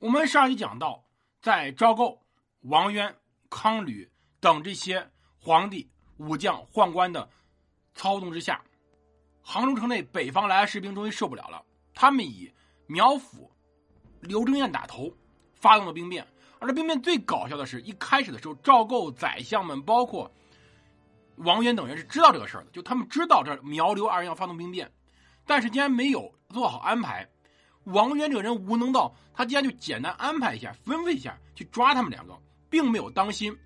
我们上一讲到，在赵构、王渊、康吕等这些皇帝、武将、宦官的操纵之下，杭州城内北方来的士兵终于受不了了，他们以苗阜、刘正彦打头，发动了兵变。而这兵变最搞笑的是，一开始的时候，赵构、宰相们，包括王渊等人是知道这个事儿的，就他们知道这苗刘二人要发动兵变，但是竟然没有做好安排。王渊这个人无能到，他竟然就简单安排一下、吩咐一下去抓他们两个，并没有当心。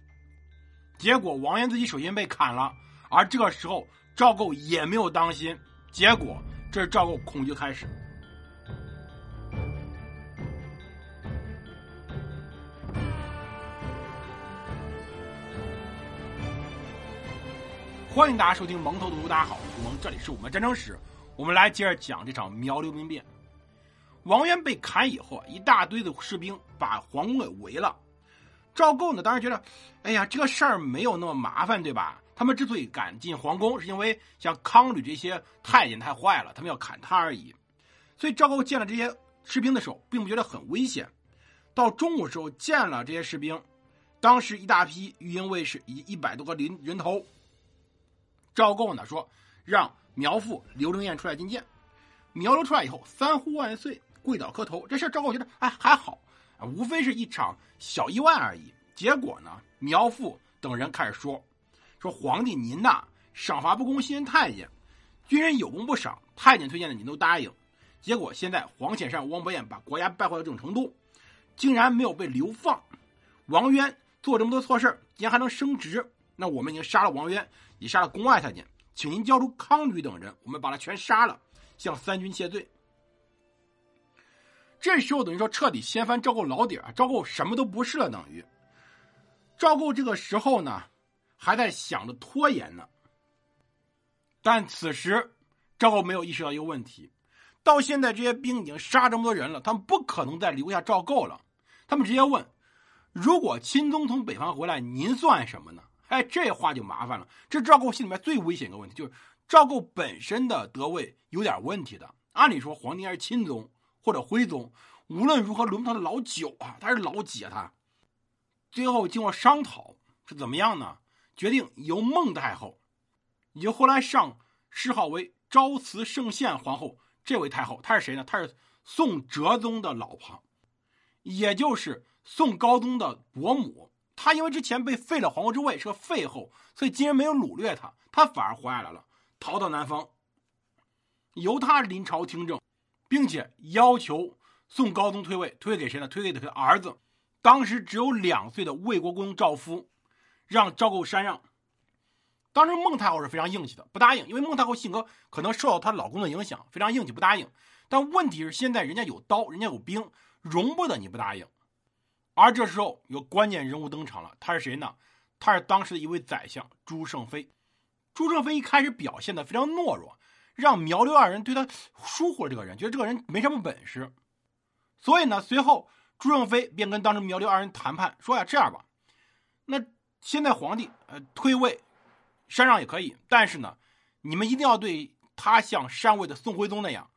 结果王渊自己首先被砍了，而这个时候赵构也没有当心，结果这是赵构恐惧开始。欢迎大家收听蒙头读书，大家好，我们，这里是我们战争史，我们来接着讲这场苗刘兵变。王渊被砍以后，一大堆的士兵把皇宫给围了。赵构呢，当然觉得，哎呀，这个事儿没有那么麻烦，对吧？他们之所以敢进皇宫，是因为像康吕这些太监太坏了，他们要砍他而已。所以赵构见了这些士兵的时候，并不觉得很危险。到中午时候见了这些士兵，当时一大批御营卫士以及一百多个人人头。赵构呢说：“让苗阜、刘正彦出来觐见。”苗刘出来以后，三呼万岁，跪倒磕头。这事赵构觉得哎还好，无非是一场小意外而已。结果呢，苗阜等人开始说：“说皇帝您呐，赏罚不公，信任太监，军人有功不赏，太监推荐的您都答应。结果现在黄潜善、汪伯彦把国家败坏到这种程度，竟然没有被流放。王渊做这么多错事竟然还能升职。”那我们已经杀了王渊，也杀了宫外太监，请您交出康吕等人，我们把他全杀了，向三军谢罪。这时候等于说彻底掀翻赵构老底儿，赵构什么都不是了，等于赵构这个时候呢，还在想着拖延呢。但此时赵构没有意识到一个问题，到现在这些兵已经杀这么多人了，他们不可能再留下赵构了。他们直接问：如果钦宗从北方回来，您算什么呢？哎，这话就麻烦了。这赵构心里面最危险一个问题，就是赵构本身的德位有点问题的。按理说，皇帝还是钦宗或者徽宗，无论如何轮不到他老九啊，他是老几啊？他最后经过商讨是怎么样呢？决定由孟太后，也就后来上谥号为昭慈圣宪皇后这位太后，她是谁呢？她是宋哲宗的老婆，也就是宋高宗的伯母。她因为之前被废了皇后之位，是个废后，所以金人没有掳掠她，她反而活下来了，逃到南方，由他临朝听政，并且要求宋高宗退位，退给谁呢？退给他的儿子，当时只有两岁的魏国公赵夫，让赵构禅让。当时孟太后是非常硬气的，不答应，因为孟太后性格可能受到她老公的影响，非常硬气，不答应。但问题是现在人家有刀，人家有兵，容不得你不答应。而这时候有关键人物登场了，他是谁呢？他是当时的一位宰相朱胜非。朱胜非一开始表现的非常懦弱，让苗刘二人对他疏忽了这个人，觉得这个人没什么本事。所以呢，随后朱正飞便跟当时苗刘二人谈判，说呀，这样吧，那现在皇帝呃退位禅让也可以，但是呢，你们一定要对他像禅位的宋徽宗那样，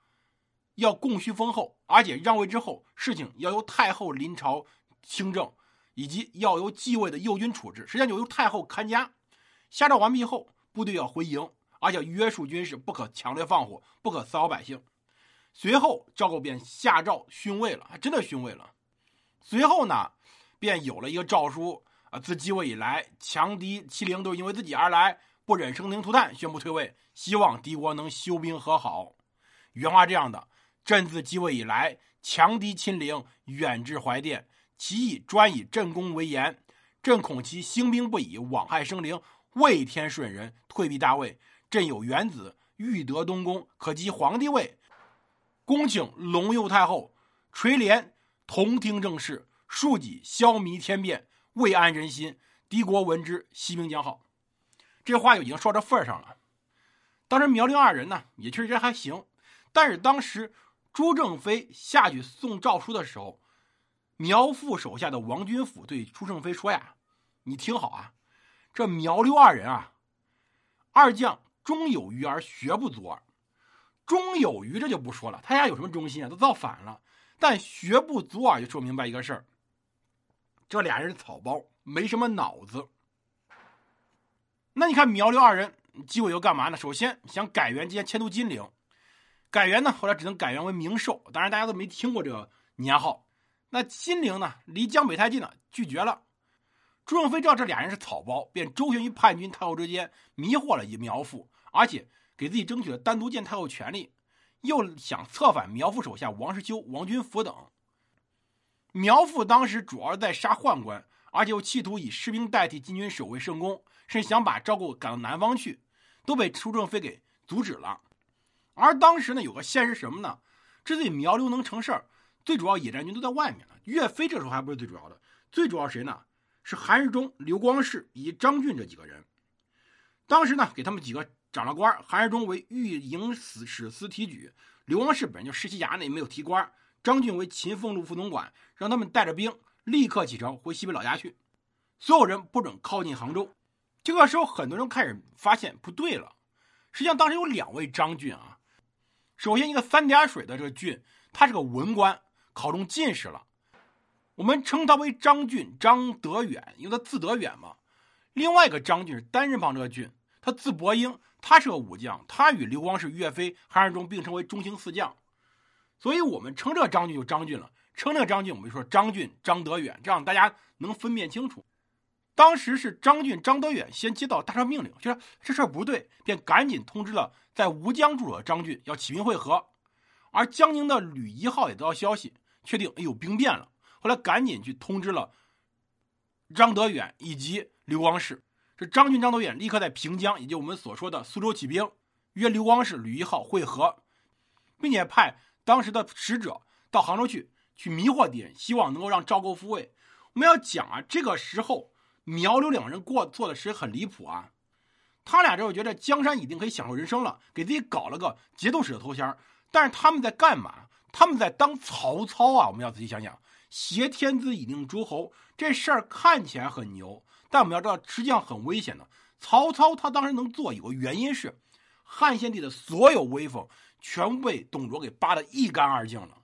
要供需丰厚，而且让位之后，事情要由太后临朝。清政以及要由继位的右军处置，实际上就由太后看家。下诏完毕后，部队要回营，而且约束军士不可强烈放火，不可骚扰百姓。随后赵构便下诏逊位了，还真的逊位了。随后呢，便有了一个诏书啊，自继位以来，强敌欺凌都是因为自己而来，不忍生灵涂炭，宣布退位，希望敌国能休兵和好。原话这样的：朕自继位以来，强敌侵凌，远至怀殿。其意专以朕功为言，朕恐其兴兵不已，枉害生灵，畏天顺人，退避大位。朕有元子，欲得东宫，可即皇帝位。恭请隆佑太后垂帘同听政事，庶几消弭天变，慰安人心。敌国闻之，息兵将好。这话就已经说到份上了。当时苗刘二人呢，也确实还行，但是当时朱正非下去送诏书的时候。苗阜手下的王君甫对朱胜非说：“呀，你听好啊，这苗刘二人啊，二将忠有余而学不足耳。忠有余这就不说了，他家有什么忠心啊？都造反了。但学不足啊，就说明白一个事儿：这俩人是草包，没什么脑子。那你看苗刘二人机会又干嘛呢？首先想改元这些迁都金陵，改元呢后来只能改元为明寿，当然大家都没听过这个年号。那金陵呢离江北太近了，拒绝了。朱正飞知道这俩人是草包，便周旋于叛军太后之间，迷惑了以苗父，而且给自己争取了单独见太后权利，又想策反苗阜手下王世修、王君甫等。苗阜当时主要在杀宦官，而且又企图以士兵代替金军守卫圣宫。甚至想把赵构赶到南方去，都被朱正飞给阻止了。而当时呢，有个现实什么呢？之所以苗刘能成事儿，最主要野战军都在外面呢。岳飞这时候还不是最主要的，最主要谁呢？是韩世忠、刘光世以及张俊这几个人。当时呢，给他们几个长了官，韩世忠为御营史史司提举，刘光世本人就世袭衙内，没有提官。张俊为秦凤路副总管，让他们带着兵立刻启程回西北老家去，所有人不准靠近杭州。这个时候，很多人开始发现不对了。实际上，当时有两位张俊啊。首先，一个三点水的这个俊，他是个文官，考中进士了。我们称他为张俊，张德远，因为他字德远嘛。另外一个张俊是单人旁这个俊，他字伯英，他是个武将，他与刘光世、岳飞、韩世忠并称为中兴四将。所以我们称这个张俊就张俊了，称这个张俊我们就说张俊、张德远，这样大家能分辨清楚。当时是张俊、张德远先接到大赦命令，就说这事儿不对，便赶紧通知了在吴江驻守的张俊要起兵会合。而江宁的吕一号也得到消息，确定有兵变了，后来赶紧去通知了张德远以及刘光世。这张俊、张德远立刻在平江，也就我们所说的苏州起兵，约刘光世、吕一号会合，并且派当时的使者到杭州去，去迷惑敌人，希望能够让赵构复位。我们要讲啊，这个时候。苗刘两人过做的事很离谱啊！他俩这会觉得江山已经可以享受人生了，给自己搞了个节度使的头衔但是他们在干嘛？他们在当曹操啊！我们要仔细想想，挟天子以令诸侯这事儿看起来很牛，但我们要知道实际上很危险的。曹操他当时能做，有个原因是汉献帝的所有威风全部被董卓给扒得一干二净了。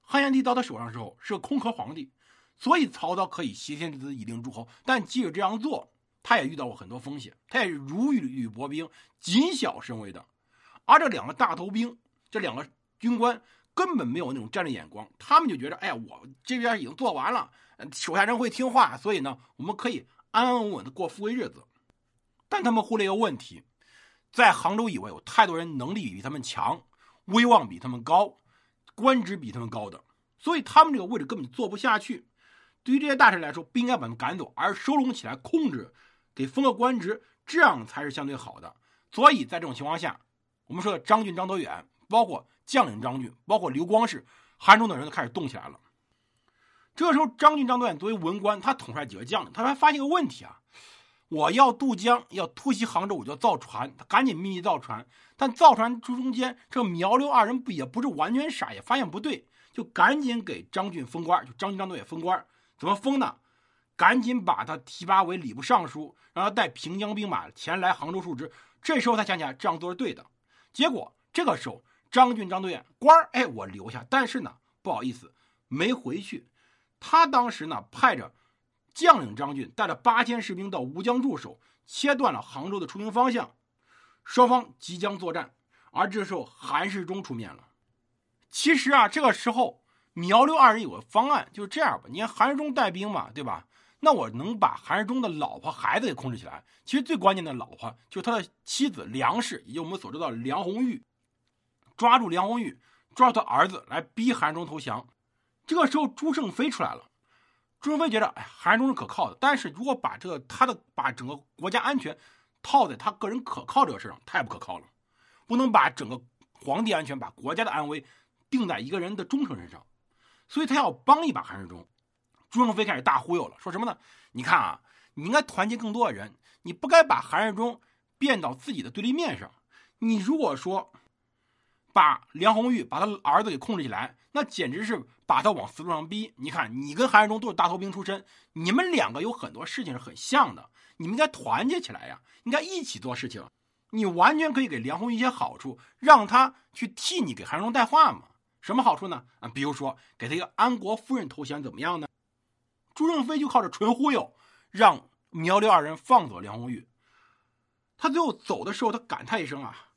汉献帝到他手上的时候是个空壳皇帝。所以曹操可以挟天子以令诸侯，但即使这样做，他也遇到过很多风险，他也是如履薄冰、谨小慎微的。而这两个大头兵，这两个军官根本没有那种战略眼光，他们就觉得，哎呀，我这边已经做完了，手下人会听话，所以呢，我们可以安安稳稳的过富贵日子。但他们忽略一个问题，在杭州以外有太多人能力比他们强，威望比他们高，官职比他们高的，所以他们这个位置根本坐不下去。对于这些大臣来说，不应该把他们赶走，而收拢起来控制，给封个官职，这样才是相对好的。所以在这种情况下，我们说的张俊、张德远，包括将领张俊，包括刘光世、韩忠等人都开始动起来了。这时候，张俊、张导演作为文官，他统帅几个将领，他还发现个问题啊：我要渡江，要突袭杭州，我就要造船。他赶紧秘密造船，但造船途中间，这苗刘二人不也不是完全傻，也发现不对，就赶紧给张俊封官，就张俊、张导演封官。怎么封呢？赶紧把他提拔为礼部尚书，让他带平江兵马前来杭州述职。这时候他想起来这样做是对的。结果这个时候，张俊、张导演官儿，哎，我留下，但是呢，不好意思，没回去。他当时呢，派着将领张俊带着八千士兵到吴江驻守，切断了杭州的出兵方向。双方即将作战，而这时候韩世忠出面了。其实啊，这个时候。苗刘二人有个方案，就是这样吧。你看韩世忠带兵嘛，对吧？那我能把韩世忠的老婆孩子给控制起来。其实最关键的老婆就是他的妻子梁氏，也就我们所知道的梁红玉。抓住梁红玉，抓住他儿子，来逼韩世忠投降。这个时候朱胜飞出来了。朱胜飞觉得，哎，韩世忠是可靠的。但是如果把这个他的把整个国家安全套在他个人可靠这个事上，太不可靠了。不能把整个皇帝安全、把国家的安危定在一个人的忠诚身上。所以他要帮一把韩世忠，朱胜飞开始大忽悠了，说什么呢？你看啊，你应该团结更多的人，你不该把韩世忠变到自己的对立面上。你如果说把梁红玉把他儿子给控制起来，那简直是把他往死路上逼。你看，你跟韩世忠都是大头兵出身，你们两个有很多事情是很像的，你们应该团结起来呀，应该一起做事情。你完全可以给梁红玉一些好处，让他去替你给韩世忠带话嘛。什么好处呢？啊，比如说给他一个安国夫人头衔怎么样呢？朱正飞就靠着纯忽悠，让苗刘二人放走梁红玉。他最后走的时候，他感叹一声啊：“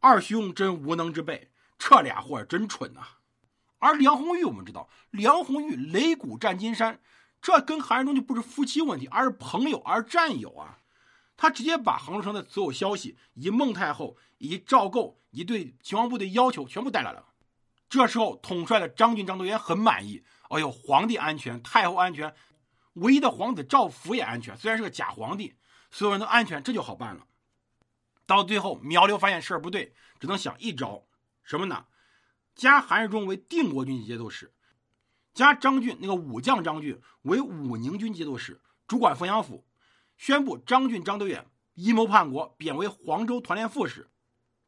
二兄真无能之辈，这俩货真蠢呐！”而梁红玉，我们知道，梁红玉擂鼓战金山，这跟韩世忠就不是夫妻问题，而是朋友，而战友啊。他直接把杭州城的所有消息，以及孟太后、以及赵构、以及对秦王部的要求全部带来了。这时候，统帅的张俊、张德元很满意。哎呦，皇帝安全，太后安全，唯一的皇子赵福也安全，虽然是个假皇帝，所有人都安全，这就好办了。到最后，苗刘发现事儿不对，只能想一招，什么呢？加韩世忠为定国军节度使，加张俊那个武将张俊为武宁军节度使，主管凤阳府。宣布张俊、张德远阴谋叛国，贬为黄州团练副使，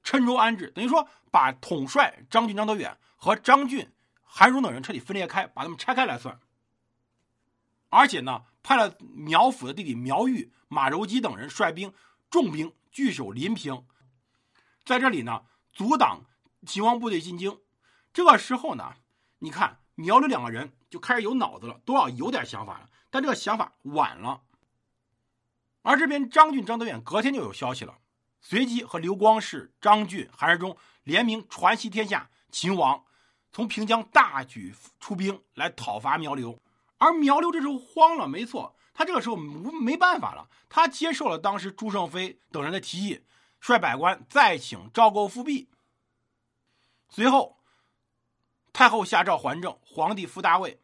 郴州安置。等于说，把统帅张俊、张德远和张俊、韩荣等人彻底分裂开，把他们拆开来算。而且呢，派了苗阜的弟弟苗玉、马柔基等人率兵重兵据守临平，在这里呢，阻挡秦王部队进京。这个时候呢，你看苗刘两个人就开始有脑子了，都要有点想法了，但这个想法晚了。而这边张俊、张德远隔天就有消息了，随即和刘光世、张俊、韩世忠联名传檄天下，秦王从平江大举出兵来讨伐苗刘。而苗刘这时候慌了，没错，他这个时候没没办法了，他接受了当时朱胜飞等人的提议，率百官再请赵构复辟。随后，太后下诏还政，皇帝复大位，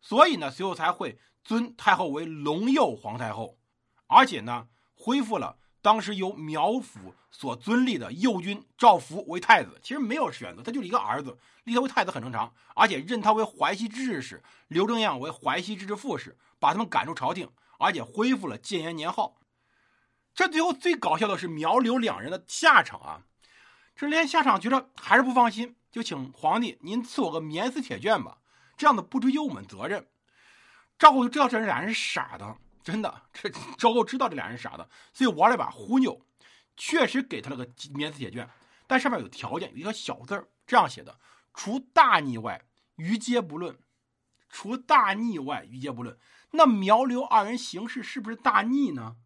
所以呢，随后才会尊太后为隆佑皇太后。而且呢，恢复了当时由苗府所尊立的右军赵福为太子。其实没有选择，他就是一个儿子，立他为太子很正常。而且任他为淮西知事使，刘正样为淮西知事副使，把他们赶出朝廷，而且恢复了建炎年号。这最后最搞笑的是苗刘两人的下场啊！这连下场觉得还是不放心，就请皇帝您赐我个免死铁券吧，这样子不追究我们责任。赵构就知道这俩人是傻的。真的，这赵构知道这俩人是傻的，所以玩了一把忽悠，确实给他了个免死铁券，但上面有条件，有一个小字儿，这样写的：除大逆外，余皆不论。除大逆外，余皆不论。那苗刘二人行事是不是大逆呢？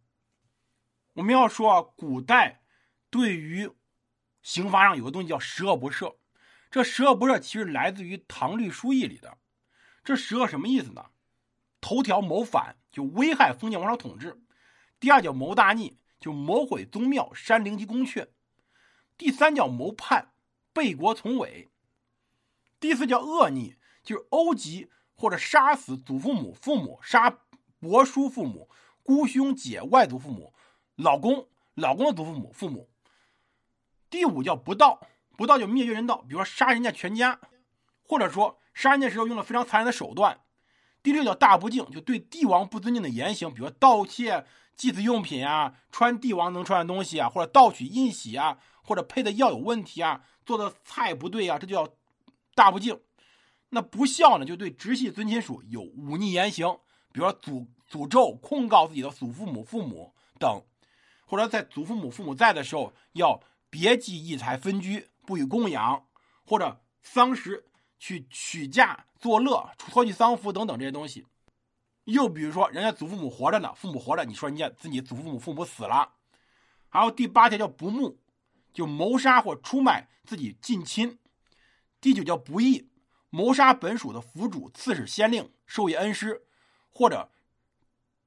我们要说啊，古代对于刑罚上有个东西叫十恶不赦，这十恶不赦其实来自于《唐律疏议》里的。这十恶什么意思呢？头条谋反。就危害封建王朝统治，第二叫谋大逆，就谋毁宗庙、山陵及宫阙；第三叫谋叛，背国从伪；第四叫恶逆，就是殴击或者杀死祖父母、父母，杀伯叔父母、姑兄姐外祖父母、老公、老公的祖父母、父母；第五叫不道，不道就灭绝人道，比如说杀人家全家，或者说杀人家时候用了非常残忍的手段。第六叫大不敬，就对帝王不尊敬的言行，比如说盗窃祭祀用品啊，穿帝王能穿的东西啊，或者盗取印玺啊，或者配的药有问题啊，做的菜不对啊，这就叫大不敬。那不孝呢，就对直系尊亲属有忤逆言行，比如说诅诅咒、控告自己的祖父母、父母等，或者在祖父母、父母在的时候要别计异财分居，不予供养，或者丧时。去取嫁作乐、脱去丧服等等这些东西，又比如说，人家祖父母活着呢，父母活着，你说人家自己祖父母、父母死了，还有第八条叫不睦，就谋杀或出卖自己近亲；第九叫不义，谋杀本属的府主、刺史、县令、授业恩师，或者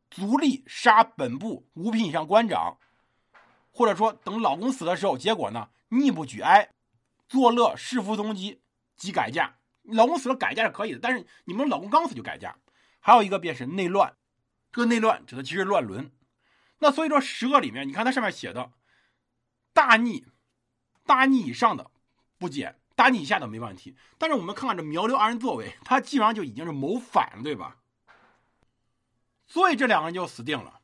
足力杀本部五品以上官长，或者说等老公死的时候，结果呢逆不举哀，作乐弑父踪迹即改嫁。老公死了改嫁是可以的，但是你们老公刚死就改嫁。还有一个便是内乱，这个内乱指的其实乱伦。那所以说十个里面，你看它上面写的，大逆，大逆以上的不减，大逆以下的没问题。但是我们看看这苗刘二人作为，他基本上就已经是谋反了，对吧？所以这两个人就死定了。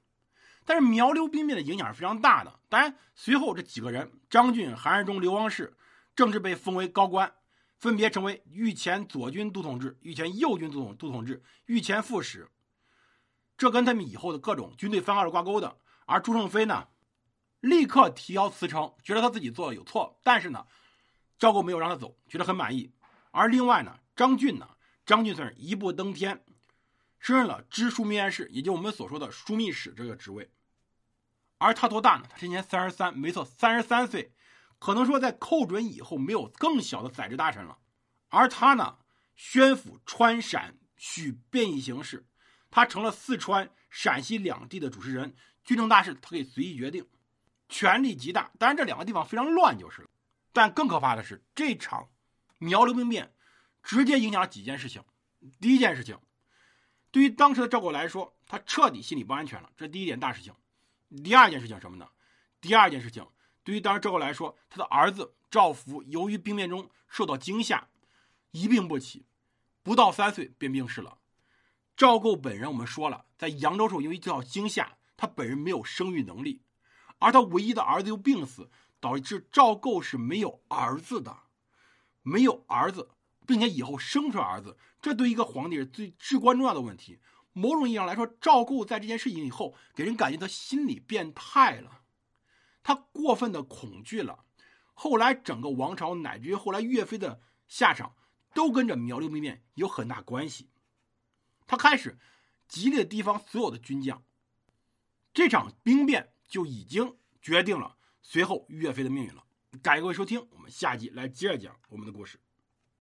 但是苗刘兵变的影响是非常大的。当然随后这几个人，张俊、韩世忠、刘光世，政治被封为高官。分别成为御前左军都统制、御前右军都统都统制、御前副使，这跟他们以后的各种军队番号是挂钩的。而朱胜飞呢，立刻提交辞呈，觉得他自己做的有错，但是呢，赵构没有让他走，觉得很满意。而另外呢，张俊呢，张俊算是一步登天，升任了知枢密院事，也就我们所说的枢密使这个职位。而他多大呢？他今年三十三，没错，三十三岁。可能说在寇准以后，没有更小的宰执大臣了。而他呢，宣抚川陕许便宜行事，他成了四川、陕西两地的主持人，军政大事他可以随意决定，权力极大。当然，这两个地方非常乱就是了。但更可怕的是，这场苗刘兵变直接影响了几件事情。第一件事情，对于当时的赵构来说，他彻底心里不安全了，这第一点大事情。第二件事情什么呢？第二件事情，对于当时赵构来说，他的儿子赵福由于兵变中受到惊吓，一病不起，不到三岁便病逝了。赵构本人我们说了，在扬州时候因为受到惊吓，他本人没有生育能力，而他唯一的儿子又病死，导致赵构是没有儿子的，没有儿子，并且以后生出儿子，这对一个皇帝是最至关重要的问题。某种意义上来说，赵构在这件事情以后，给人感觉他心理变态了，他过分的恐惧了。后来整个王朝，乃至于后来岳飞的下场，都跟着苗刘兵变有很大关系。他开始激励地方所有的军将，这场兵变就已经决定了随后岳飞的命运了。感谢各位收听，我们下集来接着讲我们的故事。